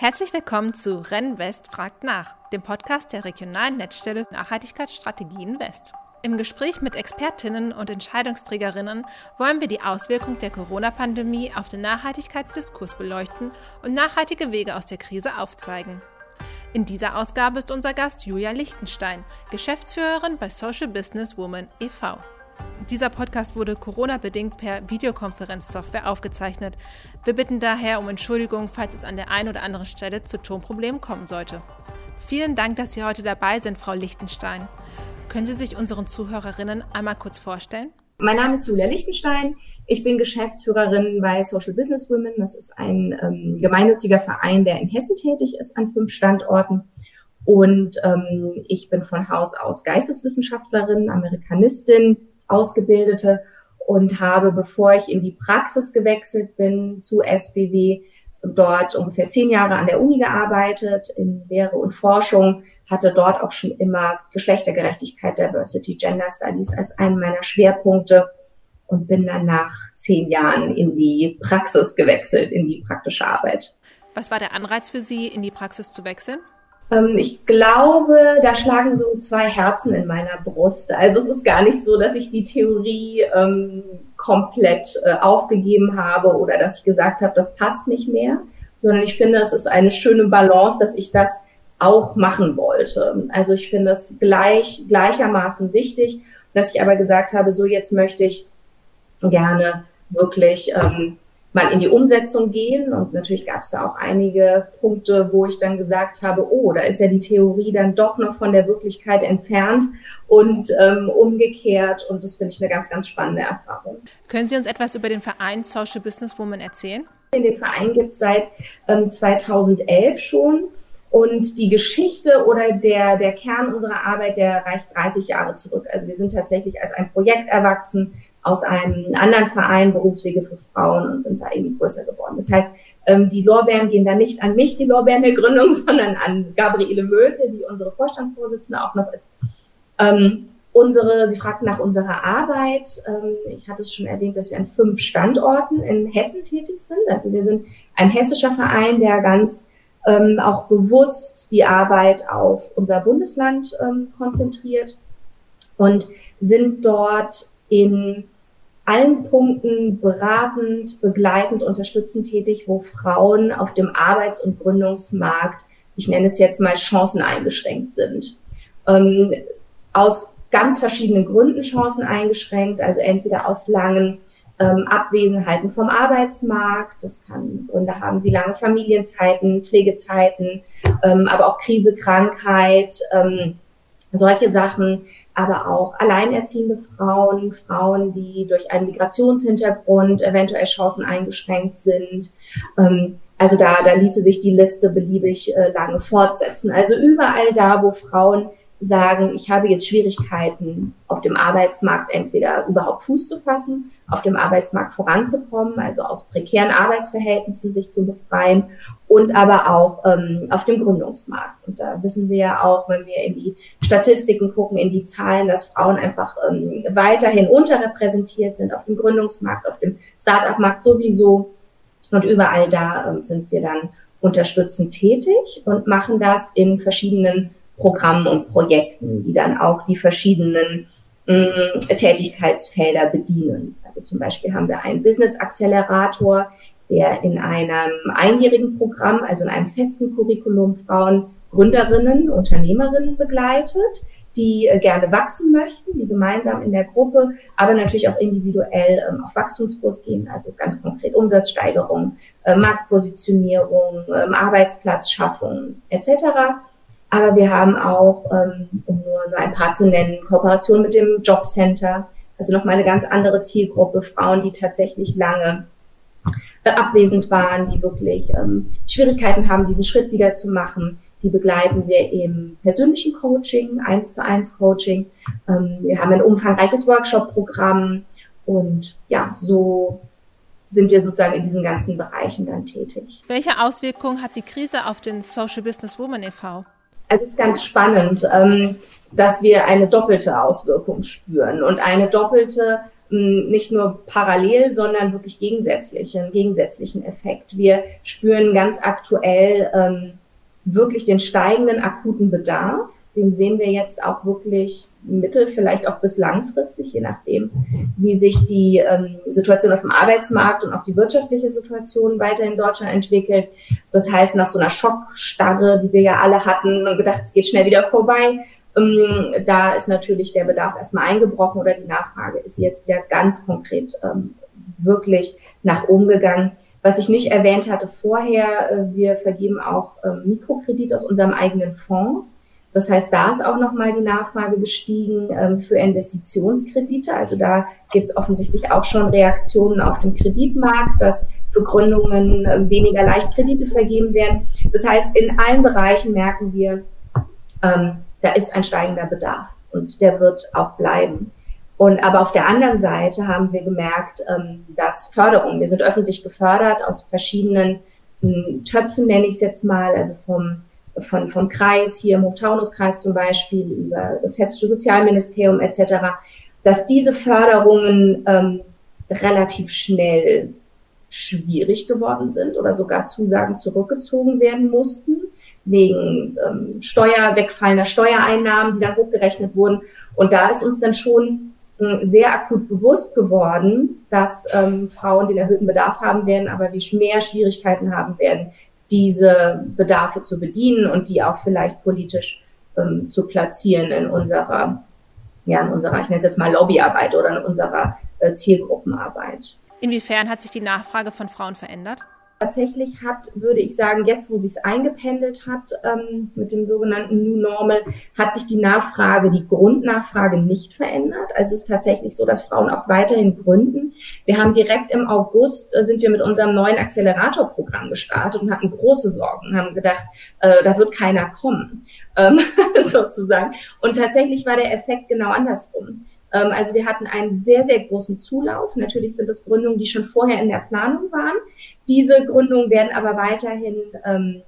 Herzlich willkommen zu Renn West fragt nach, dem Podcast der regionalen Netzstelle Nachhaltigkeitsstrategien West. Im Gespräch mit Expertinnen und Entscheidungsträgerinnen wollen wir die Auswirkung der Corona-Pandemie auf den Nachhaltigkeitsdiskurs beleuchten und nachhaltige Wege aus der Krise aufzeigen. In dieser Ausgabe ist unser Gast Julia Lichtenstein, Geschäftsführerin bei Social Business Woman e.V. Dieser Podcast wurde Corona-bedingt per Videokonferenzsoftware aufgezeichnet. Wir bitten daher um Entschuldigung, falls es an der einen oder anderen Stelle zu Tonproblemen kommen sollte. Vielen Dank, dass Sie heute dabei sind, Frau Lichtenstein. Können Sie sich unseren Zuhörerinnen einmal kurz vorstellen? Mein Name ist Julia Lichtenstein. Ich bin Geschäftsführerin bei Social Business Women. Das ist ein ähm, gemeinnütziger Verein, der in Hessen tätig ist an fünf Standorten. Und ähm, ich bin von Haus aus Geisteswissenschaftlerin, Amerikanistin, Ausgebildete und habe, bevor ich in die Praxis gewechselt bin zu SBW, dort ungefähr zehn Jahre an der Uni gearbeitet in Lehre und Forschung, hatte dort auch schon immer Geschlechtergerechtigkeit, Diversity, Gender Studies als einen meiner Schwerpunkte und bin dann nach zehn Jahren in die Praxis gewechselt, in die praktische Arbeit. Was war der Anreiz für Sie, in die Praxis zu wechseln? Ähm, ich glaube, da schlagen so zwei Herzen in meiner Brust. Also es ist gar nicht so, dass ich die Theorie ähm, komplett äh, aufgegeben habe oder dass ich gesagt habe, das passt nicht mehr, sondern ich finde, es ist eine schöne Balance, dass ich das auch machen wollte. Also ich finde es gleich, gleichermaßen wichtig, dass ich aber gesagt habe, so jetzt möchte ich gerne wirklich ähm, mal in die Umsetzung gehen. Und natürlich gab es da auch einige Punkte, wo ich dann gesagt habe, oh, da ist ja die Theorie dann doch noch von der Wirklichkeit entfernt und ähm, umgekehrt. Und das finde ich eine ganz, ganz spannende Erfahrung. Können Sie uns etwas über den Verein Social Business Woman erzählen? Den Verein gibt es seit ähm, 2011 schon. Und die Geschichte oder der, der Kern unserer Arbeit, der reicht 30 Jahre zurück. Also wir sind tatsächlich als ein Projekt erwachsen aus einem anderen Verein, Berufswege für Frauen, und sind da irgendwie größer geworden. Das heißt, ähm, die Lorbeeren gehen da nicht an mich, die Lorbeeren der Gründung, sondern an Gabriele Möte, die unsere Vorstandsvorsitzende auch noch ist. Ähm, unsere, Sie fragten nach unserer Arbeit. Ähm, ich hatte es schon erwähnt, dass wir an fünf Standorten in Hessen tätig sind. Also wir sind ein hessischer Verein, der ganz ähm, auch bewusst die Arbeit auf unser Bundesland ähm, konzentriert und sind dort in allen Punkten beratend, begleitend, unterstützend tätig, wo Frauen auf dem Arbeits- und Gründungsmarkt, ich nenne es jetzt mal Chancen eingeschränkt sind. Ähm, aus ganz verschiedenen Gründen Chancen eingeschränkt, also entweder aus langen ähm, Abwesenheiten vom Arbeitsmarkt, das kann Gründe haben wie lange Familienzeiten, Pflegezeiten, ähm, aber auch Krise, Krankheit, ähm, solche Sachen, aber auch alleinerziehende Frauen, Frauen, die durch einen Migrationshintergrund eventuell Chancen eingeschränkt sind. Ähm, also da, da ließe sich die Liste beliebig äh, lange fortsetzen. Also überall da, wo Frauen sagen, ich habe jetzt Schwierigkeiten auf dem Arbeitsmarkt entweder überhaupt Fuß zu fassen, auf dem Arbeitsmarkt voranzukommen, also aus prekären Arbeitsverhältnissen sich zu befreien und aber auch ähm, auf dem Gründungsmarkt. Und da wissen wir ja auch, wenn wir in die Statistiken gucken, in die Zahlen, dass Frauen einfach ähm, weiterhin unterrepräsentiert sind auf dem Gründungsmarkt, auf dem Start-up-Markt sowieso. Und überall da ähm, sind wir dann unterstützend tätig und machen das in verschiedenen Programmen und Projekten, die dann auch die verschiedenen äh, Tätigkeitsfelder bedienen. Also zum Beispiel haben wir einen Business Accelerator, der in einem einjährigen Programm, also in einem festen Curriculum Frauen Gründerinnen, Unternehmerinnen begleitet, die äh, gerne wachsen möchten, die gemeinsam in der Gruppe, aber natürlich auch individuell ähm, auf Wachstumskurs gehen, also ganz konkret Umsatzsteigerung, äh, Marktpositionierung, ähm, Arbeitsplatzschaffung etc. Aber wir haben auch, ähm, um nur, ein paar zu nennen, Kooperation mit dem Jobcenter, also nochmal eine ganz andere Zielgruppe, Frauen, die tatsächlich lange äh, abwesend waren, die wirklich ähm, Schwierigkeiten haben, diesen Schritt wieder zu machen. Die begleiten wir im persönlichen Coaching, eins zu eins Coaching. Ähm, wir haben ein umfangreiches Workshop-Programm und ja, so sind wir sozusagen in diesen ganzen Bereichen dann tätig. Welche Auswirkungen hat die Krise auf den Social Business Woman e.V.? Es ist ganz spannend, ähm, dass wir eine doppelte Auswirkung spüren und eine doppelte nicht nur parallel, sondern wirklich gegensätzlichen, gegensätzlichen Effekt. Wir spüren ganz aktuell ähm, wirklich den steigenden akuten Bedarf. Den sehen wir jetzt auch wirklich mittel, vielleicht auch bis langfristig, je nachdem, wie sich die ähm, Situation auf dem Arbeitsmarkt und auch die wirtschaftliche Situation weiter in Deutschland entwickelt. Das heißt, nach so einer Schockstarre, die wir ja alle hatten und gedacht, es geht schnell wieder vorbei, ähm, da ist natürlich der Bedarf erstmal eingebrochen oder die Nachfrage ist jetzt wieder ganz konkret ähm, wirklich nach oben gegangen. Was ich nicht erwähnt hatte vorher, äh, wir vergeben auch ähm, Mikrokredit aus unserem eigenen Fonds. Das heißt, da ist auch nochmal die Nachfrage gestiegen ähm, für Investitionskredite. Also da gibt es offensichtlich auch schon Reaktionen auf dem Kreditmarkt, dass für Gründungen äh, weniger leicht Kredite vergeben werden. Das heißt, in allen Bereichen merken wir, ähm, da ist ein steigender Bedarf und der wird auch bleiben. Und aber auf der anderen Seite haben wir gemerkt, ähm, dass Förderung, wir sind öffentlich gefördert aus verschiedenen hm, Töpfen, nenne ich es jetzt mal, also vom, von, vom Kreis hier im Hochtaunuskreis zum Beispiel, über das Hessische Sozialministerium etc., dass diese Förderungen ähm, relativ schnell schwierig geworden sind oder sogar Zusagen zurückgezogen werden mussten wegen ähm, Steuer, wegfallender Steuereinnahmen, die dann hochgerechnet wurden. Und da ist uns dann schon äh, sehr akut bewusst geworden, dass ähm, Frauen den erhöhten Bedarf haben werden, aber wie mehr Schwierigkeiten haben werden, diese Bedarfe zu bedienen und die auch vielleicht politisch ähm, zu platzieren in unserer, ja, in unserer, ich nenne es jetzt mal Lobbyarbeit oder in unserer äh, Zielgruppenarbeit. Inwiefern hat sich die Nachfrage von Frauen verändert? Tatsächlich hat, würde ich sagen, jetzt, wo sich es eingependelt hat ähm, mit dem sogenannten New Normal, hat sich die Nachfrage, die Grundnachfrage nicht verändert. Also es ist tatsächlich so, dass Frauen auch weiterhin gründen. Wir haben direkt im August äh, sind wir mit unserem neuen Accelerator-Programm gestartet und hatten große Sorgen, haben gedacht, äh, da wird keiner kommen, ähm, sozusagen. Und tatsächlich war der Effekt genau andersrum. Ähm, also wir hatten einen sehr, sehr großen Zulauf. Natürlich sind es Gründungen, die schon vorher in der Planung waren. Diese Gründungen werden aber weiterhin ähm,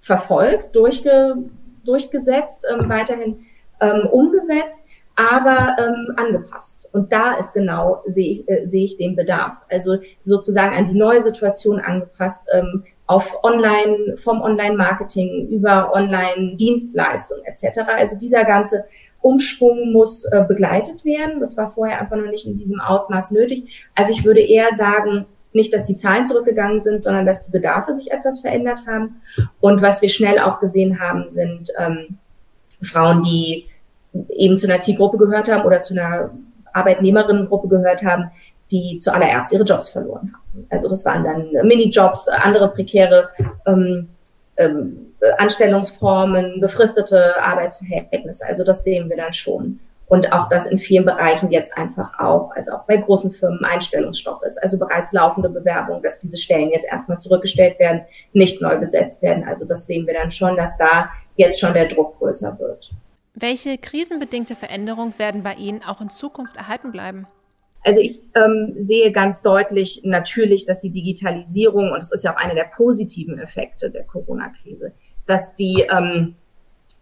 verfolgt, durchge, durchgesetzt, ähm, weiterhin ähm, umgesetzt, aber ähm, angepasst. Und da ist genau, sehe ich, äh, sehe ich den Bedarf. Also sozusagen an die neue Situation angepasst, ähm, auf Online, vom Online-Marketing über Online-Dienstleistungen etc. Also dieser ganze Umschwung muss äh, begleitet werden. Das war vorher einfach noch nicht in diesem Ausmaß nötig. Also ich würde eher sagen, nicht, dass die Zahlen zurückgegangen sind, sondern dass die Bedarfe sich etwas verändert haben. Und was wir schnell auch gesehen haben, sind ähm, Frauen, die eben zu einer Zielgruppe gehört haben oder zu einer Arbeitnehmerinnengruppe gehört haben, die zuallererst ihre Jobs verloren haben. Also das waren dann Minijobs, andere prekäre ähm, ähm, Anstellungsformen, befristete Arbeitsverhältnisse. Also das sehen wir dann schon. Und auch, dass in vielen Bereichen jetzt einfach auch, also auch bei großen Firmen Einstellungsstopp ist. Also bereits laufende Bewerbung, dass diese Stellen jetzt erstmal zurückgestellt werden, nicht neu besetzt werden. Also das sehen wir dann schon, dass da jetzt schon der Druck größer wird. Welche krisenbedingte Veränderung werden bei Ihnen auch in Zukunft erhalten bleiben? Also ich ähm, sehe ganz deutlich natürlich, dass die Digitalisierung, und das ist ja auch einer der positiven Effekte der Corona-Krise, dass die ähm,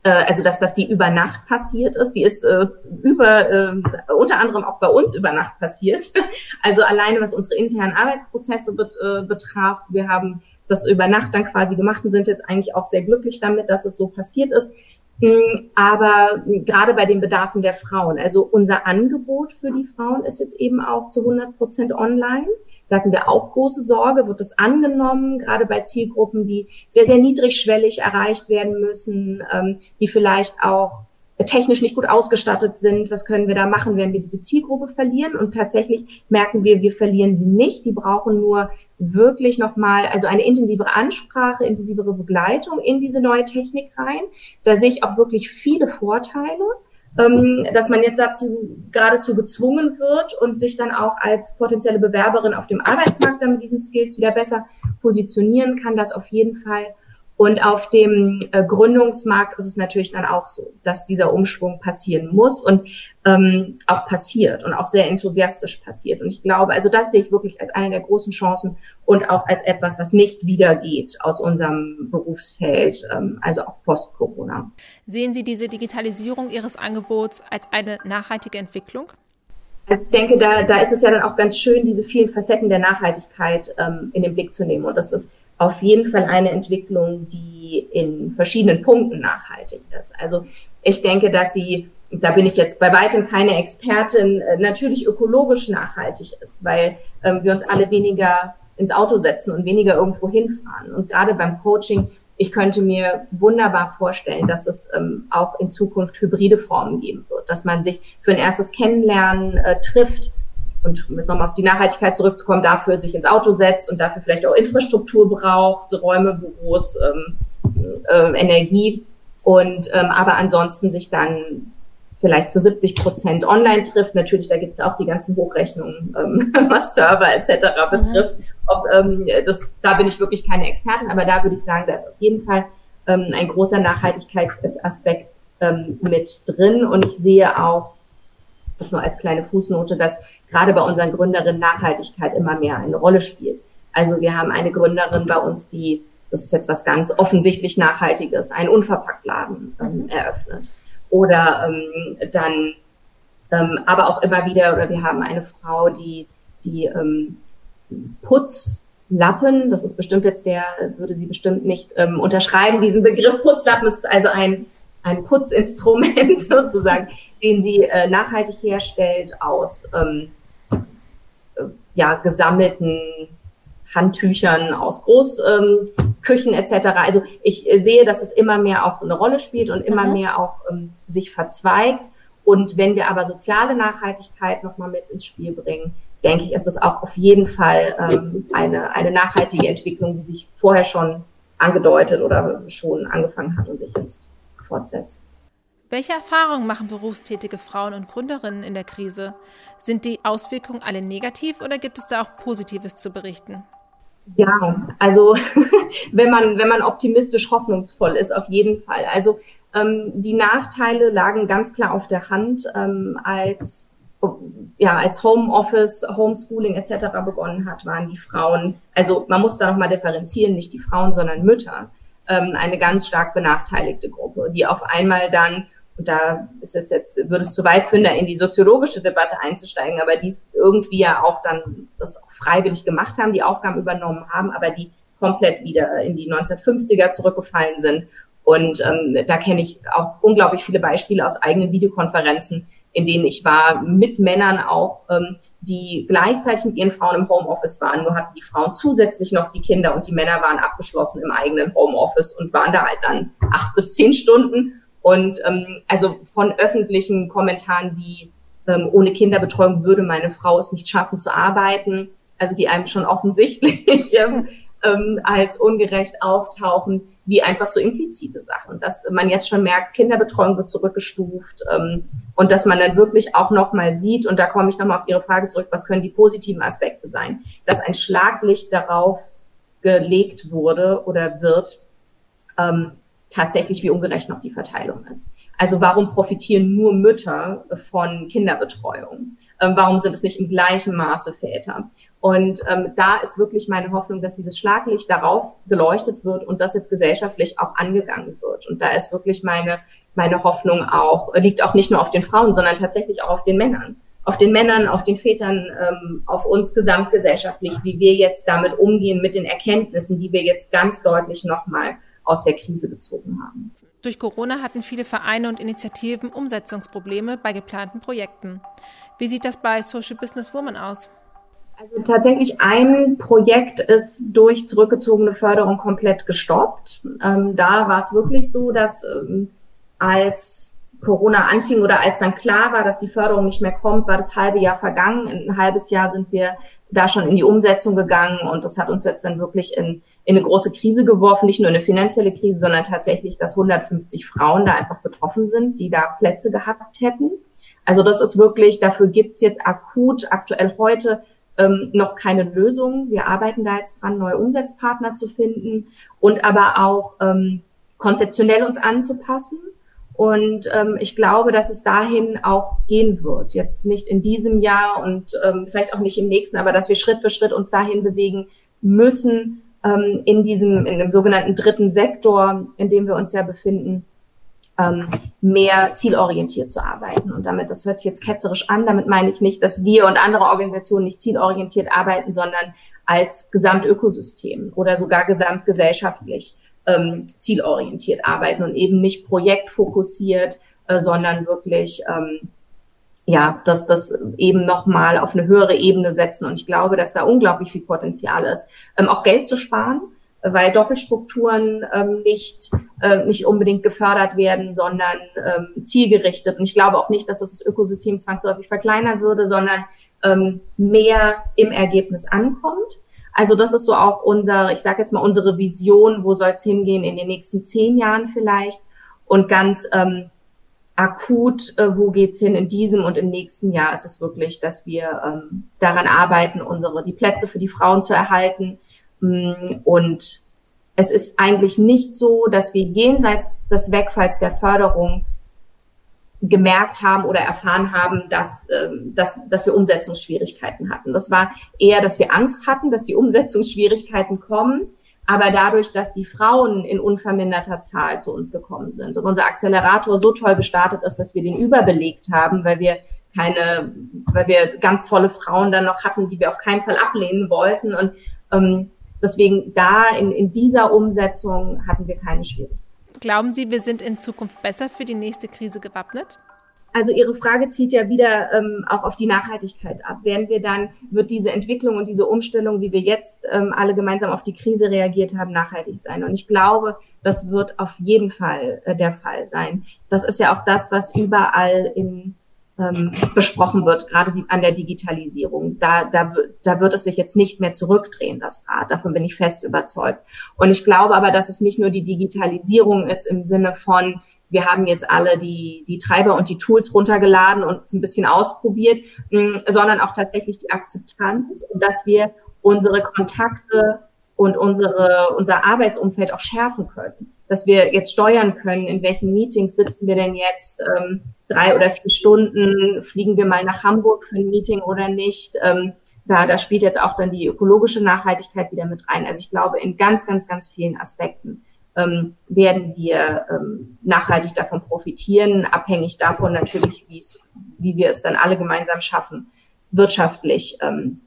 äh, also dass das die über Nacht passiert ist, die ist äh, über äh, unter anderem auch bei uns über Nacht passiert. Also alleine was unsere internen Arbeitsprozesse bet, äh, betraf, wir haben das über Nacht dann quasi gemacht und sind jetzt eigentlich auch sehr glücklich damit, dass es so passiert ist. Mm, aber gerade bei den Bedarfen der Frauen, also unser Angebot für die Frauen ist jetzt eben auch zu 100 Prozent online. Da hatten wir auch große Sorge, wird es angenommen, gerade bei Zielgruppen, die sehr, sehr niedrigschwellig erreicht werden müssen, ähm, die vielleicht auch technisch nicht gut ausgestattet sind. Was können wir da machen, wenn wir diese Zielgruppe verlieren? Und tatsächlich merken wir, wir verlieren sie nicht. Die brauchen nur wirklich nochmal, also eine intensivere Ansprache, intensivere Begleitung in diese neue Technik rein. Da sehe ich auch wirklich viele Vorteile ähm, dass man jetzt dazu geradezu gezwungen wird und sich dann auch als potenzielle Bewerberin auf dem Arbeitsmarkt dann mit diesen Skills wieder besser positionieren kann, das auf jeden Fall. Und auf dem äh, Gründungsmarkt ist es natürlich dann auch so, dass dieser Umschwung passieren muss und ähm, auch passiert und auch sehr enthusiastisch passiert. Und ich glaube, also das sehe ich wirklich als eine der großen Chancen und auch als etwas, was nicht wieder geht aus unserem Berufsfeld, ähm, also auch post-Corona. Sehen Sie diese Digitalisierung Ihres Angebots als eine nachhaltige Entwicklung? Also ich denke, da, da ist es ja dann auch ganz schön, diese vielen Facetten der Nachhaltigkeit ähm, in den Blick zu nehmen. Und das ist auf jeden Fall eine Entwicklung, die in verschiedenen Punkten nachhaltig ist. Also ich denke, dass sie, da bin ich jetzt bei weitem keine Expertin, äh, natürlich ökologisch nachhaltig ist, weil ähm, wir uns alle weniger ins Auto setzen und weniger irgendwo hinfahren. Und gerade beim Coaching, ich könnte mir wunderbar vorstellen, dass es ähm, auch in Zukunft hybride Formen geben wird, dass man sich für ein erstes Kennenlernen äh, trifft und mit nochmal auf die Nachhaltigkeit zurückzukommen, dafür sich ins Auto setzt und dafür vielleicht auch Infrastruktur braucht, Räume, Büros, ähm, äh, Energie und ähm, aber ansonsten sich dann vielleicht zu 70 Prozent online trifft. Natürlich, da gibt es auch die ganzen Hochrechnungen, ähm, was Server etc. betrifft. Mhm. Ob, ähm, das, da bin ich wirklich keine Expertin, aber da würde ich sagen, da ist auf jeden Fall ähm, ein großer Nachhaltigkeitsaspekt ähm, mit drin. Und ich sehe auch, das nur als kleine Fußnote, dass gerade bei unseren Gründerinnen Nachhaltigkeit immer mehr eine Rolle spielt. Also wir haben eine Gründerin bei uns, die, das ist jetzt was ganz offensichtlich Nachhaltiges, einen Unverpacktladen ähm, eröffnet oder ähm, dann ähm, aber auch immer wieder, oder wir haben eine Frau, die die ähm, Putzlappen, das ist bestimmt jetzt der, würde sie bestimmt nicht ähm, unterschreiben, diesen Begriff Putzlappen ist also ein, ein Putzinstrument sozusagen, den sie äh, nachhaltig herstellt aus ähm, äh, ja, gesammelten Handtüchern aus Großküchen ähm, etc. Also ich äh, sehe, dass es immer mehr auch eine Rolle spielt und immer mhm. mehr auch ähm, sich verzweigt. Und wenn wir aber soziale Nachhaltigkeit nochmal mit ins Spiel bringen, denke ich, ist das auch auf jeden Fall ähm, eine, eine nachhaltige Entwicklung, die sich vorher schon angedeutet oder schon angefangen hat und sich jetzt fortsetzt. Welche Erfahrungen machen berufstätige Frauen und Gründerinnen in der Krise? Sind die Auswirkungen alle negativ oder gibt es da auch Positives zu berichten? Ja, also wenn man, wenn man optimistisch hoffnungsvoll ist, auf jeden Fall. Also ähm, die Nachteile lagen ganz klar auf der Hand, ähm, als ja, als Homeoffice, Homeschooling etc. begonnen hat, waren die Frauen, also man muss da nochmal differenzieren, nicht die Frauen, sondern Mütter, ähm, eine ganz stark benachteiligte Gruppe, die auf einmal dann und da ist es jetzt, würde es zu weit führen, da in die soziologische Debatte einzusteigen, aber die irgendwie ja auch dann das auch freiwillig gemacht haben, die Aufgaben übernommen haben, aber die komplett wieder in die 1950er zurückgefallen sind. Und ähm, da kenne ich auch unglaublich viele Beispiele aus eigenen Videokonferenzen, in denen ich war, mit Männern auch, ähm, die gleichzeitig mit ihren Frauen im Homeoffice waren. Nur hatten die Frauen zusätzlich noch die Kinder und die Männer waren abgeschlossen im eigenen Homeoffice und waren da halt dann acht bis zehn Stunden und ähm, also von öffentlichen Kommentaren wie ähm, ohne Kinderbetreuung würde meine Frau es nicht schaffen zu arbeiten, also die einem schon offensichtlich ähm, ähm, als ungerecht auftauchen, wie einfach so implizite Sachen. Dass man jetzt schon merkt, Kinderbetreuung wird zurückgestuft ähm, und dass man dann wirklich auch nochmal sieht, und da komme ich nochmal auf Ihre Frage zurück, was können die positiven Aspekte sein, dass ein Schlaglicht darauf gelegt wurde oder wird, ähm, tatsächlich, wie ungerecht noch die Verteilung ist. Also warum profitieren nur Mütter von Kinderbetreuung? Ähm, warum sind es nicht im gleichen Maße Väter? Und ähm, da ist wirklich meine Hoffnung, dass dieses Schlaglicht darauf geleuchtet wird und das jetzt gesellschaftlich auch angegangen wird. Und da ist wirklich meine, meine Hoffnung auch, liegt auch nicht nur auf den Frauen, sondern tatsächlich auch auf den Männern. Auf den Männern, auf den Vätern, ähm, auf uns gesamtgesellschaftlich, wie wir jetzt damit umgehen mit den Erkenntnissen, die wir jetzt ganz deutlich nochmal aus der Krise gezogen haben. Durch Corona hatten viele Vereine und Initiativen Umsetzungsprobleme bei geplanten Projekten. Wie sieht das bei Social Business Women aus? Also tatsächlich ein Projekt ist durch zurückgezogene Förderung komplett gestoppt. Ähm, da war es wirklich so, dass ähm, als Corona anfing oder als dann klar war, dass die Förderung nicht mehr kommt, war das halbe Jahr vergangen. In ein halbes Jahr sind wir da schon in die Umsetzung gegangen und das hat uns jetzt dann wirklich in, in eine große Krise geworfen, nicht nur eine finanzielle Krise, sondern tatsächlich, dass 150 Frauen da einfach betroffen sind, die da Plätze gehabt hätten. Also das ist wirklich, dafür gibt's jetzt akut, aktuell heute ähm, noch keine Lösung. Wir arbeiten da jetzt dran, neue Umsetzpartner zu finden und aber auch ähm, konzeptionell uns anzupassen und ähm, ich glaube, dass es dahin auch gehen wird. Jetzt nicht in diesem Jahr und ähm, vielleicht auch nicht im nächsten, aber dass wir Schritt für Schritt uns dahin bewegen müssen, ähm, in diesem, in dem sogenannten dritten Sektor, in dem wir uns ja befinden, ähm, mehr zielorientiert zu arbeiten. Und damit, das hört sich jetzt ketzerisch an, damit meine ich nicht, dass wir und andere Organisationen nicht zielorientiert arbeiten, sondern als Gesamtökosystem oder sogar gesamtgesellschaftlich ähm, zielorientiert arbeiten und eben nicht projektfokussiert, äh, sondern wirklich ähm, ja, dass das eben nochmal auf eine höhere Ebene setzen. Und ich glaube, dass da unglaublich viel Potenzial ist, ähm, auch Geld zu sparen, weil Doppelstrukturen ähm, nicht, äh, nicht unbedingt gefördert werden, sondern ähm, zielgerichtet. Und ich glaube auch nicht, dass das, das Ökosystem zwangsläufig verkleinern würde, sondern ähm, mehr im Ergebnis ankommt. Also das ist so auch unser, ich sage jetzt mal, unsere Vision, wo soll es hingehen in den nächsten zehn Jahren vielleicht. Und ganz ähm, akut, äh, wo geht's hin in diesem und im nächsten Jahr ist es wirklich, dass wir ähm, daran arbeiten, unsere die Plätze für die Frauen zu erhalten. Mm, und es ist eigentlich nicht so, dass wir jenseits des Wegfalls der Förderung gemerkt haben oder erfahren haben, dass, ähm, dass, dass wir Umsetzungsschwierigkeiten hatten. Das war eher, dass wir Angst hatten, dass die Umsetzungsschwierigkeiten kommen aber dadurch, dass die Frauen in unverminderter Zahl zu uns gekommen sind und unser Accelerator so toll gestartet ist, dass wir den überbelegt haben, weil wir keine, weil wir ganz tolle Frauen dann noch hatten, die wir auf keinen Fall ablehnen wollten. Und ähm, deswegen da in, in dieser Umsetzung hatten wir keine Schwierigkeiten. Glauben Sie, wir sind in Zukunft besser für die nächste Krise gewappnet? Also Ihre Frage zieht ja wieder ähm, auch auf die Nachhaltigkeit ab. Werden wir dann, wird diese Entwicklung und diese Umstellung, wie wir jetzt ähm, alle gemeinsam auf die Krise reagiert haben, nachhaltig sein? Und ich glaube, das wird auf jeden Fall äh, der Fall sein. Das ist ja auch das, was überall in, ähm, besprochen wird, gerade die, an der Digitalisierung. Da, da, da wird es sich jetzt nicht mehr zurückdrehen, das Rad. Davon bin ich fest überzeugt. Und ich glaube aber, dass es nicht nur die Digitalisierung ist im Sinne von, wir haben jetzt alle die, die Treiber und die Tools runtergeladen und ein bisschen ausprobiert, mh, sondern auch tatsächlich die Akzeptanz und dass wir unsere Kontakte und unsere, unser Arbeitsumfeld auch schärfen können. Dass wir jetzt steuern können, in welchen Meetings sitzen wir denn jetzt ähm, drei oder vier Stunden, fliegen wir mal nach Hamburg für ein Meeting oder nicht. Ähm, da, da spielt jetzt auch dann die ökologische Nachhaltigkeit wieder mit rein. Also ich glaube, in ganz, ganz, ganz vielen Aspekten ähm, werden wir ähm, nachhaltig davon profitieren, abhängig davon natürlich, wie wir es dann alle gemeinsam schaffen, wirtschaftlich ähm,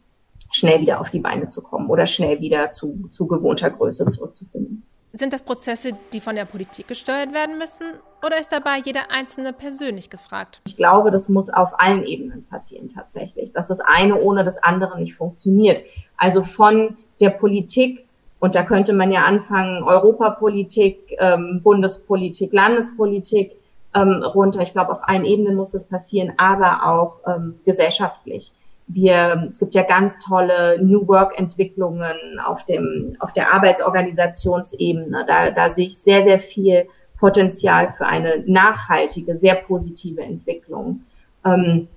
schnell wieder auf die Beine zu kommen oder schnell wieder zu, zu gewohnter Größe zurückzufinden. Sind das Prozesse, die von der Politik gesteuert werden müssen oder ist dabei jeder Einzelne persönlich gefragt? Ich glaube, das muss auf allen Ebenen passieren tatsächlich, dass das eine ohne das andere nicht funktioniert. Also von der Politik und da könnte man ja anfangen, Europapolitik, ähm, Bundespolitik, Landespolitik ähm, runter. Ich glaube, auf allen Ebenen muss das passieren, aber auch ähm, gesellschaftlich. Wir, es gibt ja ganz tolle New Work Entwicklungen auf dem, auf der Arbeitsorganisationsebene. Da, da sehe ich sehr, sehr viel Potenzial für eine nachhaltige, sehr positive Entwicklung. Ähm,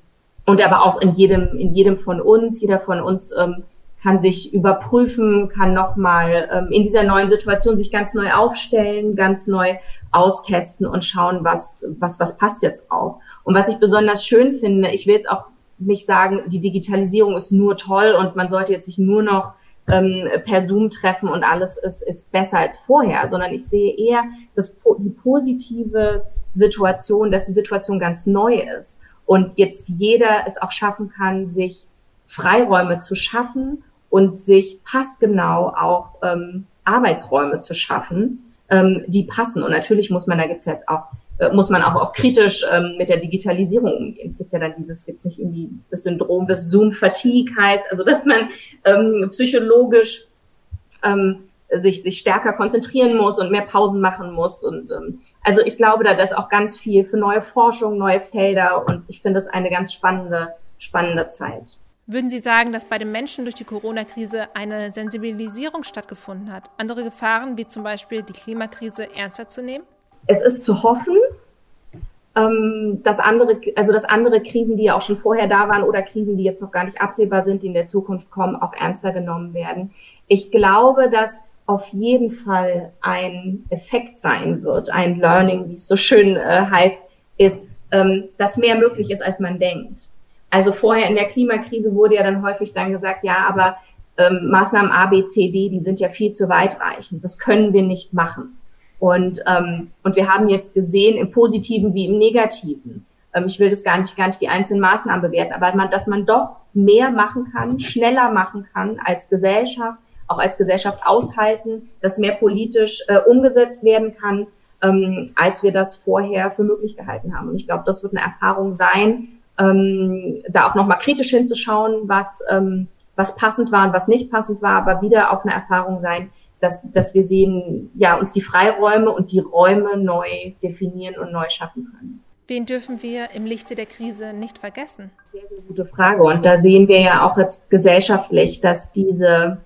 und aber auch in jedem, in jedem von uns, jeder von uns ähm, kann sich überprüfen, kann nochmal ähm, in dieser neuen Situation sich ganz neu aufstellen, ganz neu austesten und schauen, was, was, was passt jetzt auch. Und was ich besonders schön finde, ich will jetzt auch nicht sagen, die Digitalisierung ist nur toll und man sollte jetzt sich nur noch ähm, per Zoom treffen und alles ist, ist besser als vorher, sondern ich sehe eher das, die positive Situation, dass die Situation ganz neu ist und jetzt jeder es auch schaffen kann, sich Freiräume zu schaffen und sich passgenau auch ähm, Arbeitsräume zu schaffen, ähm, die passen. Und natürlich muss man, da gibt's jetzt auch, äh, muss man auch, auch kritisch ähm, mit der Digitalisierung umgehen. Es gibt ja dann dieses, gibt's nicht irgendwie das Syndrom des Zoom-Fatigue heißt, also dass man ähm, psychologisch ähm, sich, sich stärker konzentrieren muss und mehr Pausen machen muss. Und ähm, also ich glaube, da ist auch ganz viel für neue Forschung, neue Felder und ich finde es eine ganz spannende, spannende Zeit. Würden Sie sagen, dass bei den Menschen durch die Corona-Krise eine Sensibilisierung stattgefunden hat, andere Gefahren wie zum Beispiel die Klimakrise ernster zu nehmen? Es ist zu hoffen, ähm, dass andere, also dass andere Krisen, die ja auch schon vorher da waren oder Krisen, die jetzt noch gar nicht absehbar sind, die in der Zukunft kommen, auch ernster genommen werden. Ich glaube, dass auf jeden Fall ein Effekt sein wird, ein Learning, wie es so schön äh, heißt, ist, ähm, dass mehr möglich ist, als man denkt. Also vorher in der Klimakrise wurde ja dann häufig dann gesagt, ja, aber ähm, Maßnahmen A, B, C, D, die sind ja viel zu weitreichend. Das können wir nicht machen. Und, ähm, und wir haben jetzt gesehen, im Positiven wie im Negativen, ähm, ich will das gar nicht, gar nicht die einzelnen Maßnahmen bewerten, aber man, dass man doch mehr machen kann, schneller machen kann als Gesellschaft, auch als Gesellschaft aushalten, dass mehr politisch äh, umgesetzt werden kann, ähm, als wir das vorher für möglich gehalten haben. Und ich glaube, das wird eine Erfahrung sein, ähm, da auch nochmal kritisch hinzuschauen, was, ähm, was passend war und was nicht passend war, aber wieder auch eine Erfahrung sein, dass, dass wir sehen, ja, uns die Freiräume und die Räume neu definieren und neu schaffen können. Wen dürfen wir im Lichte der Krise nicht vergessen? Sehr, sehr gute Frage. Und da sehen wir ja auch jetzt gesellschaftlich, dass diese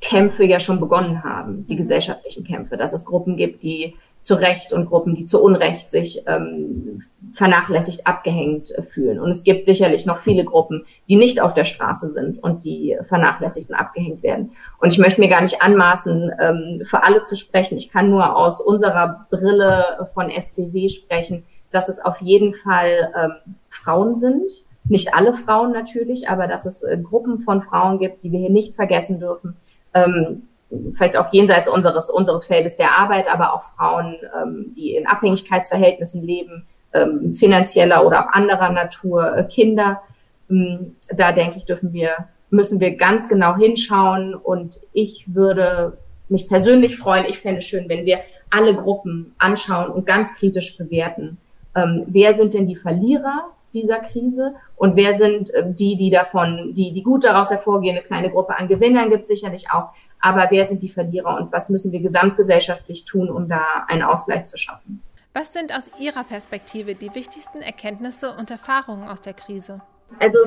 Kämpfe ja schon begonnen haben, die mhm. gesellschaftlichen Kämpfe, dass es Gruppen gibt, die zu Recht und Gruppen, die zu Unrecht sich ähm, vernachlässigt, abgehängt fühlen. Und es gibt sicherlich noch viele Gruppen, die nicht auf der Straße sind und die vernachlässigt und abgehängt werden. Und ich möchte mir gar nicht anmaßen, ähm, für alle zu sprechen. Ich kann nur aus unserer Brille von SPW sprechen, dass es auf jeden Fall ähm, Frauen sind. Nicht alle Frauen natürlich, aber dass es äh, Gruppen von Frauen gibt, die wir hier nicht vergessen dürfen. Ähm, vielleicht auch jenseits unseres, unseres Feldes der Arbeit, aber auch Frauen, ähm, die in Abhängigkeitsverhältnissen leben, ähm, finanzieller oder auch anderer Natur, äh, Kinder. Ähm, da denke ich, dürfen wir, müssen wir ganz genau hinschauen und ich würde mich persönlich freuen. Ich fände es schön, wenn wir alle Gruppen anschauen und ganz kritisch bewerten. Ähm, wer sind denn die Verlierer dieser Krise und wer sind äh, die, die davon, die, die gut daraus hervorgehen. Eine kleine Gruppe an Gewinnern gibt sicherlich auch, aber wer sind die Verlierer und was müssen wir gesamtgesellschaftlich tun, um da einen Ausgleich zu schaffen? Was sind aus Ihrer Perspektive die wichtigsten Erkenntnisse und Erfahrungen aus der Krise? Also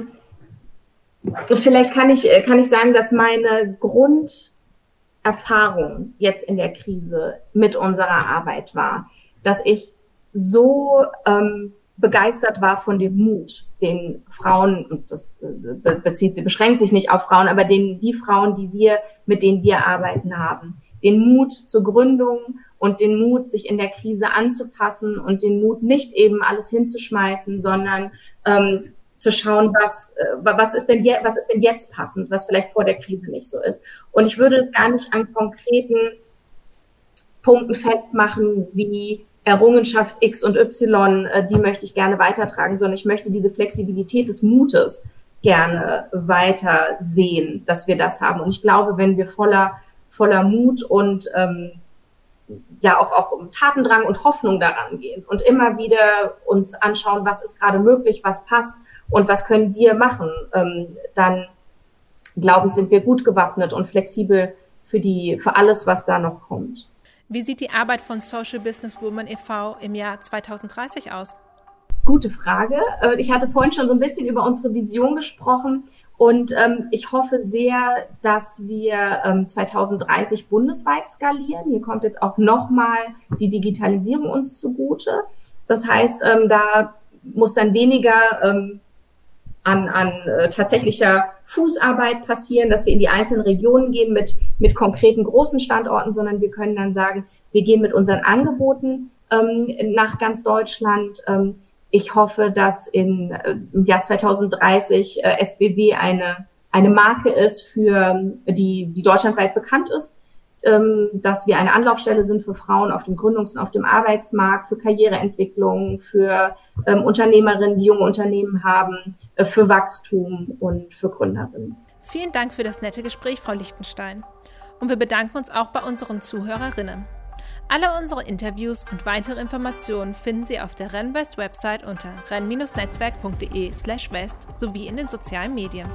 vielleicht kann ich, kann ich sagen, dass meine Grunderfahrung jetzt in der Krise mit unserer Arbeit war, dass ich so ähm, begeistert war von dem Mut, den Frauen, und das bezieht sie, beschränkt sich nicht auf Frauen, aber den, die Frauen, die wir, mit denen wir arbeiten haben, den Mut zur Gründung und den Mut, sich in der Krise anzupassen und den Mut, nicht eben alles hinzuschmeißen, sondern ähm, zu schauen, was, äh, was ist denn was ist denn jetzt passend, was vielleicht vor der Krise nicht so ist. Und ich würde es gar nicht an konkreten Punkten festmachen, wie Errungenschaft X und Y, äh, die möchte ich gerne weitertragen, sondern ich möchte diese Flexibilität des Mutes gerne weiter sehen, dass wir das haben. Und ich glaube, wenn wir voller, voller Mut und ähm, ja auch, auch um Tatendrang und Hoffnung daran gehen und immer wieder uns anschauen, was ist gerade möglich, was passt und was können wir machen, ähm, dann glaube ich, sind wir gut gewappnet und flexibel für die, für alles, was da noch kommt. Wie sieht die Arbeit von Social Business Woman e.V. im Jahr 2030 aus? Gute Frage. Äh, ich hatte vorhin schon so ein bisschen über unsere Vision gesprochen und ähm, ich hoffe sehr, dass wir ähm, 2030 bundesweit skalieren. Hier kommt jetzt auch nochmal die Digitalisierung uns zugute. Das heißt, ähm, da muss dann weniger ähm, an, an äh, tatsächlicher Fußarbeit passieren, dass wir in die einzelnen Regionen gehen mit, mit konkreten großen Standorten, sondern wir können dann sagen, wir gehen mit unseren Angeboten ähm, nach ganz Deutschland. Ähm, ich hoffe, dass in, äh, im Jahr 2030 äh, SBW eine, eine Marke ist, für die, die deutschlandweit bekannt ist ähm, dass wir eine Anlaufstelle sind für Frauen auf dem Gründungs- und auf dem Arbeitsmarkt, für Karriereentwicklung, für ähm, Unternehmerinnen, die junge Unternehmen haben, für Wachstum und für Gründerinnen. Vielen Dank für das nette Gespräch, Frau Lichtenstein. Und wir bedanken uns auch bei unseren Zuhörerinnen. Alle unsere Interviews und weitere Informationen finden Sie auf der Rennwest Website unter renn-netzwerk.de/west sowie in den sozialen Medien.